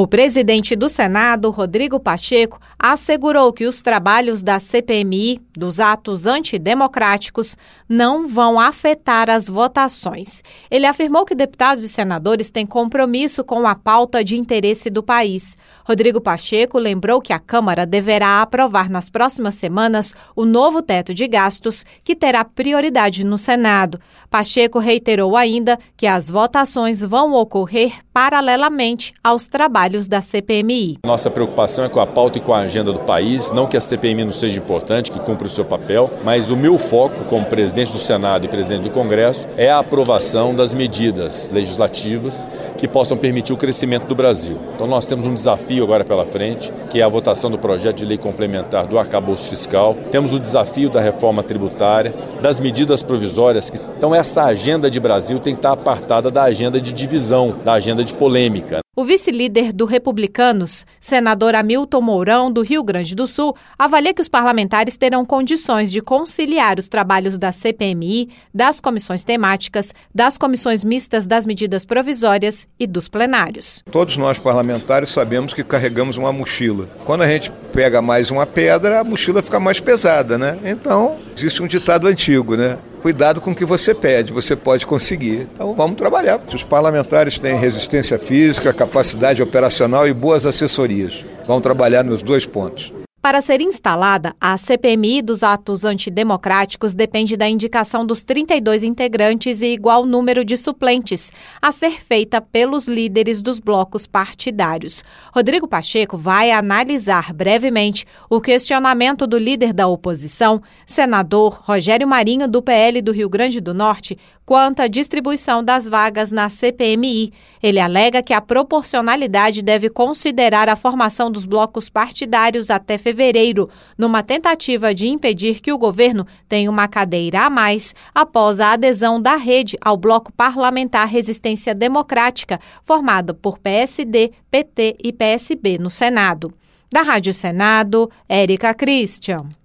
O presidente do Senado, Rodrigo Pacheco, assegurou que os trabalhos da CPMI, dos atos antidemocráticos, não vão afetar as votações. Ele afirmou que deputados e senadores têm compromisso com a pauta de interesse do país. Rodrigo Pacheco lembrou que a Câmara deverá aprovar nas próximas semanas o novo teto de gastos, que terá prioridade no Senado. Pacheco reiterou ainda que as votações vão ocorrer paralelamente aos trabalhos da CPMI. Nossa preocupação é com a pauta e com a agenda do país, não que a CPMI não seja importante, que cumpra o seu papel, mas o meu foco como presidente do Senado e presidente do Congresso é a aprovação das medidas legislativas que possam permitir o crescimento do Brasil. Então nós temos um desafio agora pela frente, que é a votação do projeto de lei complementar do arcabouço fiscal. Temos o desafio da reforma tributária, das medidas provisórias. Então essa agenda de Brasil tem que estar apartada da agenda de divisão, da agenda de de polêmica. O vice-líder do Republicanos, senador Hamilton Mourão, do Rio Grande do Sul, avalia que os parlamentares terão condições de conciliar os trabalhos da CPMI, das comissões temáticas, das comissões mistas das medidas provisórias e dos plenários. Todos nós parlamentares sabemos que carregamos uma mochila. Quando a gente pega mais uma pedra, a mochila fica mais pesada, né? Então, existe um ditado antigo, né? Cuidado com o que você pede, você pode conseguir. Então vamos trabalhar. Os parlamentares têm resistência física, capacidade operacional e boas assessorias. Vamos trabalhar nos dois pontos. Para ser instalada, a CPMI dos atos antidemocráticos depende da indicação dos 32 integrantes e igual número de suplentes, a ser feita pelos líderes dos blocos partidários. Rodrigo Pacheco vai analisar brevemente o questionamento do líder da oposição, senador Rogério Marinho, do PL do Rio Grande do Norte, quanto à distribuição das vagas na CPMI. Ele alega que a proporcionalidade deve considerar a formação dos blocos partidários até fevereiro, numa tentativa de impedir que o governo tenha uma cadeira a mais após a adesão da rede ao bloco parlamentar Resistência Democrática, formado por PSD, PT e PSB no Senado. Da Rádio Senado, Érica Christian.